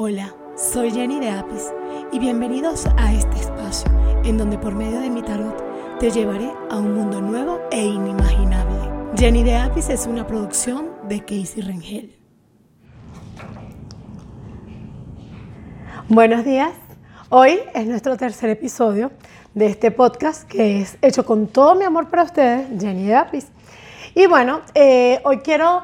Hola, soy Jenny de Apis y bienvenidos a este espacio en donde por medio de mi tarot te llevaré a un mundo nuevo e inimaginable. Jenny de Apis es una producción de Casey Rengel. Buenos días. Hoy es nuestro tercer episodio de este podcast que es hecho con todo mi amor para ustedes, Jenny de Apis. Y bueno, eh, hoy quiero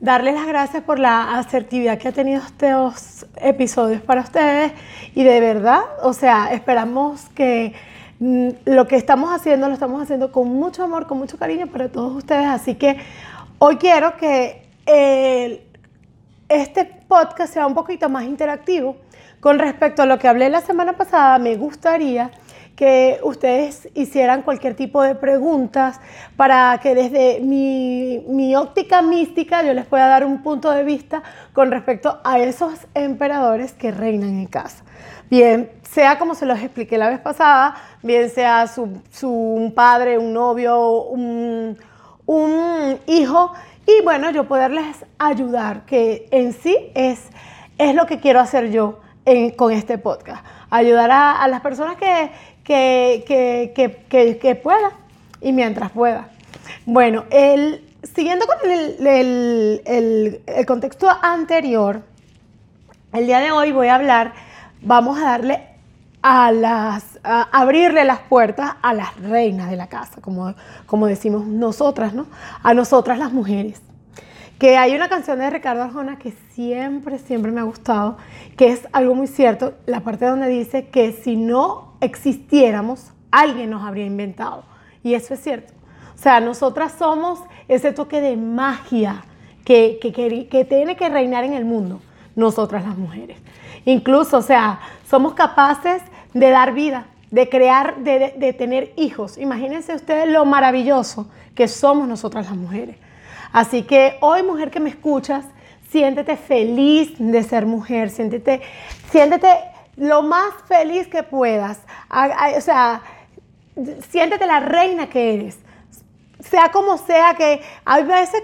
darles las gracias por la asertividad que ha tenido estos episodios para ustedes. Y de verdad, o sea, esperamos que mm, lo que estamos haciendo lo estamos haciendo con mucho amor, con mucho cariño para todos ustedes, así que hoy quiero que este podcast sea un poquito más interactivo con respecto a lo que hablé la semana pasada, me gustaría que ustedes hicieran cualquier tipo de preguntas para que desde mi, óptica mística yo les pueda dar un punto de vista con respecto a esos emperadores que reinan en casa. Bien, sea como se los expliqué la vez pasada, bien sea su, un padre, un novio, un, hijo, y bueno, yo poderles ayudar, que en sí es, es lo que quiero hacer yo con este podcast. Ayudar a las personas que, que, que, pueda y mientras pueda. Bueno, el, siguiendo con el, el, contexto anterior, el día de hoy voy a hablar, vamos a darle a las, a abrirle las puertas a las reinas de la casa, como, como decimos nosotras, ¿no? A nosotras las mujeres. Que hay una canción de Ricardo Arjona que siempre, siempre me ha gustado, que es algo muy cierto, la parte donde dice que si no existiéramos, alguien nos habría inventado. Y eso es cierto. O sea, nosotras somos ese toque de magia que, que, tiene que reinar en el mundo, nosotras las mujeres. Incluso, o sea, somos capaces de dar vida, de crear, de, de, tener hijos. Imagínense ustedes lo maravilloso que somos nosotras las mujeres. Así que hoy, mujer que me escuchas, siéntete feliz de ser mujer, siéntete, siéntete lo más feliz que puedas. O sea, siéntete la reina que eres. Sea como sea, que hay veces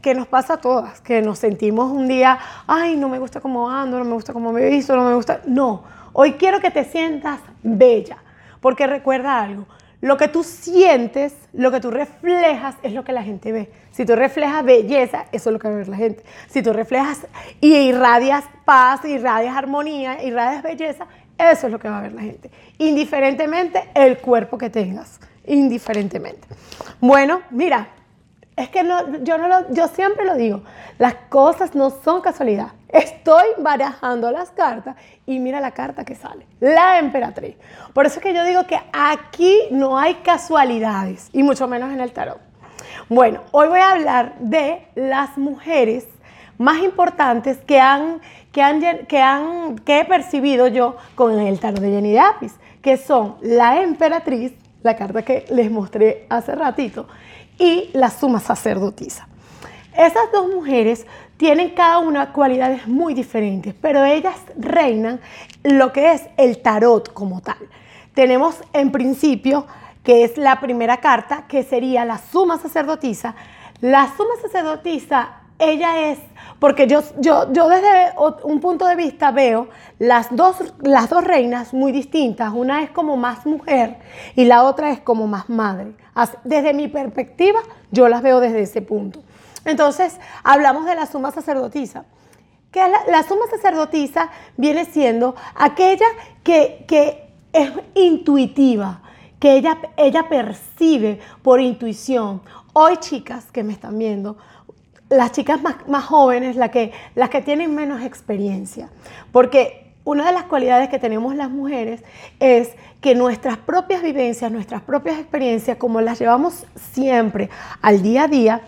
que, nos pasa a todas, que nos sentimos un día, ay, no me gusta cómo ando, no me gusta cómo me visto, no me gusta. No, hoy quiero que te sientas bella, porque recuerda algo, lo que tú sientes, lo que tú reflejas es lo que la gente ve. Si tú reflejas belleza, eso es lo que va a ver la gente. Si tú reflejas y irradias paz, irradias armonía, irradias belleza, eso es lo que va a ver la gente. Indiferentemente el cuerpo que tengas. Indiferentemente. Bueno, mira, es que yo, no lo, yo siempre lo digo, las cosas no son casualidad. Estoy barajando las cartas y mira la carta que sale, la emperatriz. Por eso es que yo digo que aquí no hay casualidades, y mucho menos en el tarot. Bueno, hoy voy a hablar de las mujeres más importantes que han, que han, que han que he percibido yo con el tarot de Jenny de Apis, que son la emperatriz, la carta que les mostré hace ratito, y la suma sacerdotisa. Esas dos mujeres tienen cada una cualidades muy diferentes, pero ellas reinan lo que es el tarot como tal. Tenemos en principio, que es la primera carta, que sería la suma sacerdotisa. La suma sacerdotisa, ella es, porque yo, yo, yo desde un punto de vista veo las dos, las dos reinas muy distintas. Una es como más mujer y la otra es como más madre. Desde mi perspectiva, yo las veo desde ese punto. Entonces, hablamos de la suma sacerdotisa. Que la, suma sacerdotisa viene siendo aquella que, es intuitiva, que ella, ella percibe por intuición. Hoy, chicas que me están viendo, las chicas más, jóvenes, las que, las que tienen menos experiencia, porque una de las cualidades que tenemos las mujeres es que nuestras propias vivencias, nuestras propias experiencias, como las llevamos siempre al día a día,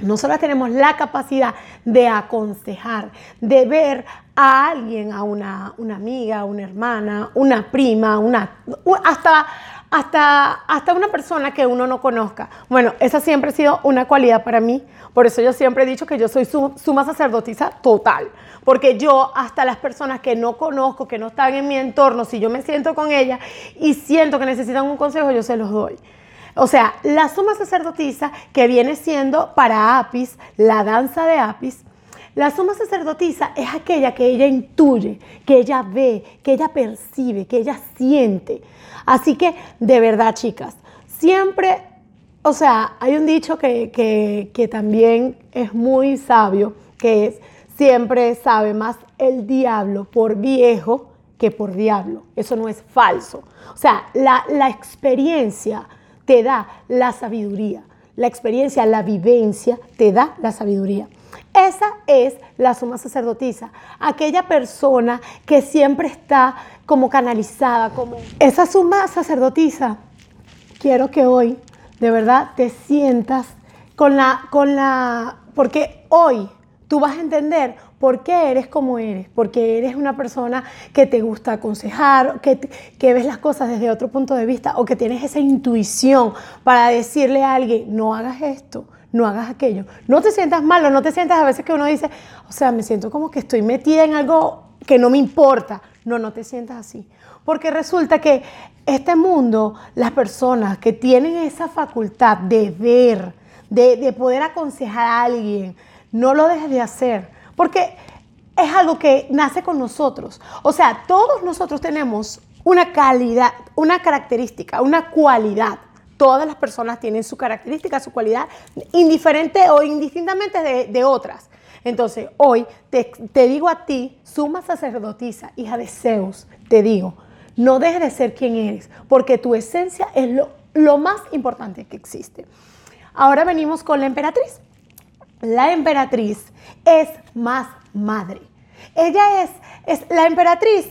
nosotras tenemos la capacidad de aconsejar, de ver a alguien, a una, una amiga, una hermana, una prima, una, hasta, hasta, hasta una persona que uno no conozca. Bueno, esa siempre ha sido una cualidad para mí. Por eso yo siempre he dicho que yo soy suma sacerdotisa total. Porque yo, hasta las personas que no conozco, que no están en mi entorno, si yo me siento con ellas y siento que necesitan un consejo, yo se los doy. O sea, la suma sacerdotisa que viene siendo para Apis, la danza de Apis, la suma sacerdotisa es aquella que ella intuye, que ella ve, que ella percibe, que ella siente. Así que, de verdad, chicas, siempre, o sea, hay un dicho que, que también es muy sabio, que es, siempre sabe más el diablo por viejo que por diablo. Eso no es falso. O sea, la, la experiencia te da la sabiduría. La experiencia, la vivencia te da la sabiduría. Esa es la suma sacerdotisa, aquella persona que siempre está como canalizada, como esa suma sacerdotisa. Quiero que hoy de verdad te sientas con la con la porque hoy tú vas a entender por qué eres como eres, porque eres una persona que te gusta aconsejar, que, que ves las cosas desde otro punto de vista o que tienes esa intuición para decirle a alguien, no hagas esto, no hagas aquello. No te sientas malo, no te sientas a veces que uno dice, o sea, me siento como que estoy metida en algo que no me importa. No, no te sientas así. Porque resulta que este mundo, las personas que tienen esa facultad de ver, de, de poder aconsejar a alguien, no lo dejes de hacer, porque es algo que nace con nosotros. O sea, todos nosotros tenemos una calidad, una característica, una cualidad. Todas las personas tienen su característica, su cualidad, indiferente o indistintamente de, otras. Entonces, hoy te, digo a ti, suma sacerdotisa, hija de Zeus, te digo, no dejes de ser quien eres, porque tu esencia es lo, lo más importante que existe. Ahora venimos con la emperatriz la emperatriz es más madre. Ella es, es la emperatriz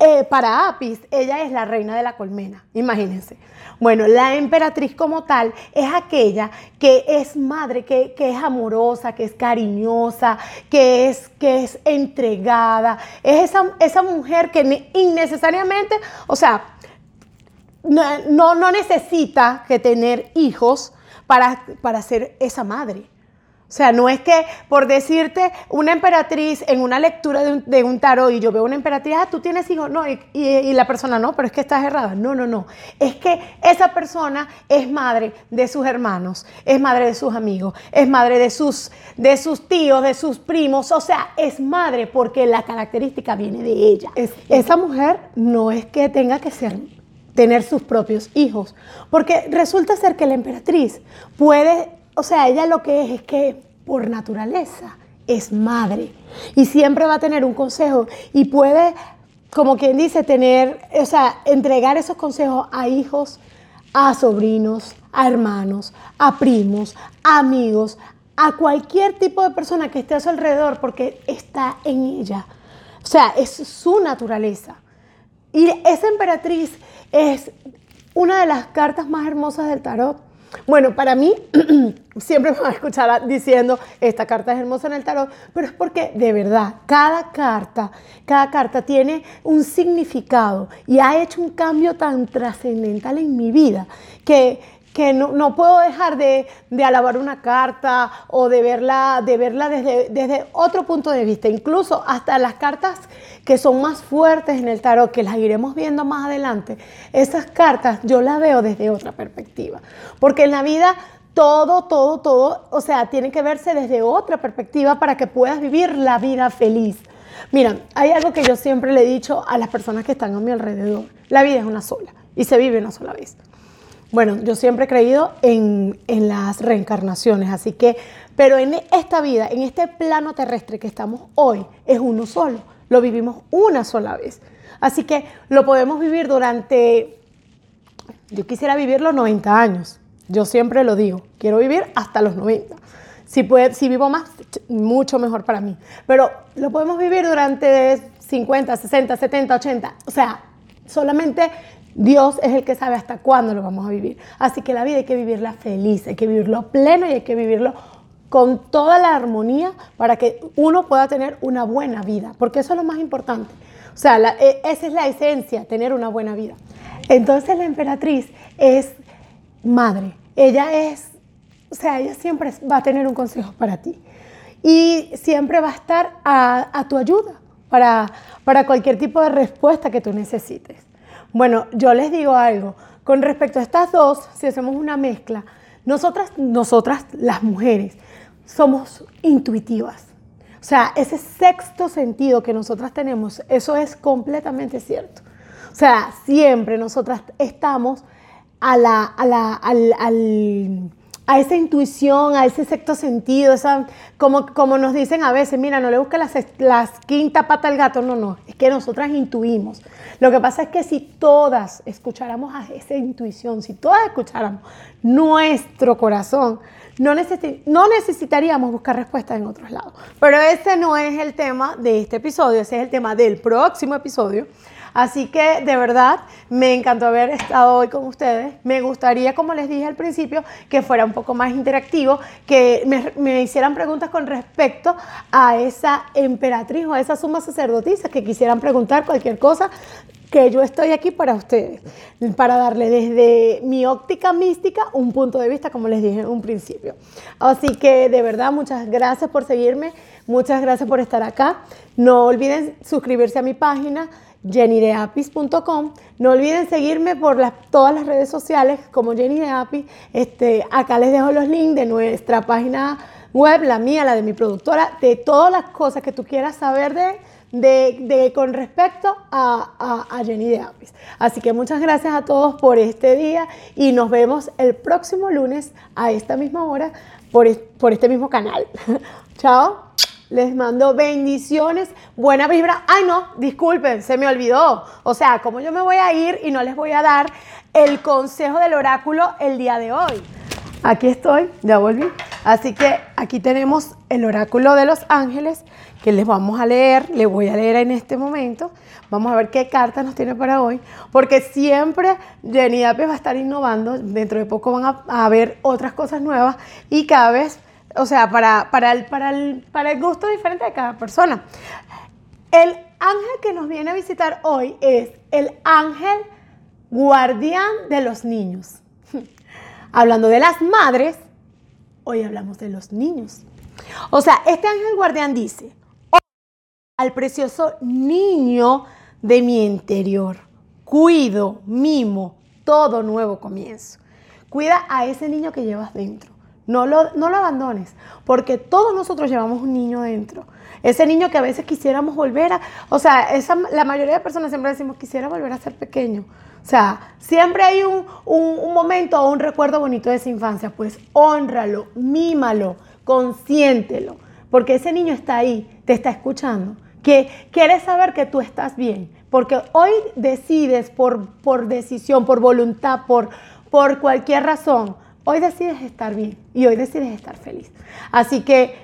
eh, para Apis, ella es la reina de la colmena, imagínense. Bueno, la emperatriz como tal es aquella que es madre, que, es amorosa, que es cariñosa, que es, que es entregada. Es esa, esa mujer que innecesariamente, o sea, no, no, necesita que tener hijos para, para ser esa madre. O sea, no es que por decirte una emperatriz en una lectura de un, tarot y yo veo una emperatriz, ah, tú tienes hijos, no, y, la persona no, pero es que estás errada. No, no, no. Es que esa persona es madre de sus hermanos, es madre de sus amigos, es madre de sus, de sus tíos, de sus primos. O sea, es madre porque la característica viene de ella. esa mujer no es que tenga que ser tener sus propios hijos, porque resulta ser que la emperatriz puede o sea, ella lo que es es que por naturaleza es madre y siempre va a tener un consejo y puede, como quien dice, tener, o sea, entregar esos consejos a hijos, a sobrinos, a hermanos, a primos, a amigos, a cualquier tipo de persona que esté a su alrededor porque está en ella. O sea, es su naturaleza. Y esa emperatriz es una de las cartas más hermosas del tarot bueno, para mí, siempre me escuchar diciendo, esta carta es hermosa en el tarot, pero es porque de verdad, cada carta, cada carta tiene un significado y ha hecho un cambio tan trascendental en mi vida que, que no, puedo dejar de, alabar una carta o de verla, de verla desde, desde otro punto de vista. Incluso hasta las cartas que son más fuertes en el tarot, que las iremos viendo más adelante, esas cartas yo las veo desde otra perspectiva. Porque en la vida todo, todo, todo, o sea, tiene que verse desde otra perspectiva para que puedas vivir la vida feliz. Mira, hay algo que yo siempre le he dicho a las personas que están a mi alrededor. La vida es una sola y se vive una sola vez. Bueno, yo siempre he creído en, las reencarnaciones, así que, pero en esta vida, en este plano terrestre que estamos hoy, es uno solo, lo vivimos una sola vez. Así que lo podemos vivir durante, yo quisiera vivir los 90 años, yo siempre lo digo, quiero vivir hasta los 90. Si, si vivo más, mucho mejor para mí. Pero lo podemos vivir durante 50, 60, 70, 80. O sea, solamente Dios es el que sabe hasta cuándo lo vamos a vivir. Así que la vida hay que vivirla feliz, hay que vivirlo pleno y hay que vivirlo con toda la armonía para que uno pueda tener una buena vida, porque eso es lo más importante. O sea, e, esa es la esencia, tener una buena vida. Entonces la emperatriz es madre, ella es, o sea, ella siempre va a tener un consejo para ti y siempre va a estar a, tu ayuda para, para cualquier tipo de respuesta que tú necesites. Bueno, yo les digo algo. Con respecto a estas dos, si hacemos una mezcla, nosotras, nosotras las mujeres, somos intuitivas. O sea, ese sexto sentido que nosotras tenemos, eso es completamente cierto. O sea, siempre nosotras estamos a, la, a, la, al, al a esa intuición, a ese sexto sentido, esa, como, como nos dicen a veces, mira, no le busques las, las quinta pata al gato, no, no, es que nosotras intuimos. Lo que pasa es que si todas escucháramos a esa intuición, si todas escucháramos nuestro corazón, no, no necesitaríamos buscar respuestas en otros lados. Pero ese no es el tema de este episodio, ese es el tema del próximo episodio. Así que de verdad me encantó haber estado hoy con ustedes. Me gustaría, como les dije al principio, que fuera un poco más interactivo, que me, hicieran preguntas con respecto a esa emperatriz o a esa suma sacerdotisa, que quisieran preguntar cualquier cosa que yo estoy aquí para ustedes, para darle desde mi óptica mística un punto de vista, como les dije en un principio. Así que de verdad, muchas gracias por seguirme, muchas gracias por estar acá. No olviden suscribirse a mi página jennydeapis.com. No olviden seguirme por todas las redes sociales como Jenny de Este, acá les dejo los links de nuestra página web, la mía, la de mi productora, de todas las cosas que tú quieras saber de, con respecto a, a, Jenny de Apis. Así que muchas gracias a todos por este día y nos vemos el próximo lunes a esta misma hora por este mismo canal. Chao. Les mando bendiciones, buena vibra. Ay, no, disculpen, se me olvidó. O sea, como yo me voy a ir y no les voy a dar el consejo del oráculo el día de hoy. Aquí estoy, ya volví. Así que aquí tenemos el oráculo de los ángeles que les vamos a leer, les voy a leer en este momento. Vamos a ver qué carta nos tiene para hoy, porque siempre Jenny va a estar innovando, dentro de poco van a, a ver otras cosas nuevas y cada vez o sea, para, para, el, para, el, para el gusto diferente de cada persona. El ángel que nos viene a visitar hoy es el ángel guardián de los niños. Hablando de las madres, hoy hablamos de los niños. O sea, este ángel guardián dice, al precioso niño de mi interior, cuido, mimo, todo nuevo comienzo. Cuida a ese niño que llevas dentro. No lo, no lo abandones, porque todos nosotros llevamos un niño dentro. Ese niño que a veces quisiéramos volver a... O sea, esa, la mayoría de personas siempre decimos, quisiera volver a ser pequeño. O sea, siempre hay un, un, momento o un recuerdo bonito de esa infancia. Pues honralo, mímalo, consiéntelo, porque ese niño está ahí, te está escuchando, que quiere saber que tú estás bien. Porque hoy decides por, por decisión, por voluntad, por, por cualquier razón, Hoy decides estar bien y hoy decides estar feliz. Así que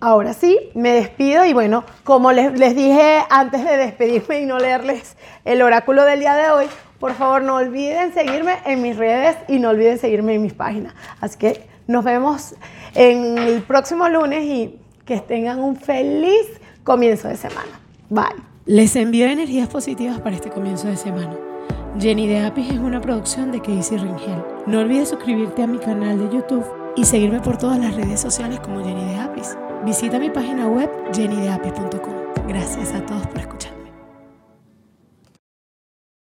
ahora sí, me despido y bueno, como les, dije antes de despedirme y no leerles el oráculo del día de hoy, por favor no olviden seguirme en mis redes y no olviden seguirme en mis páginas. Así que nos vemos en el próximo lunes y que tengan un feliz comienzo de semana. Bye. Les envío energías positivas para este comienzo de semana. Jenny de Apis es una producción de Casey Ringel. No olvides suscribirte a mi canal de YouTube y seguirme por todas las redes sociales como Jenny de Apis. Visita mi página web jennydeapis.com. Gracias a todos por escuchar.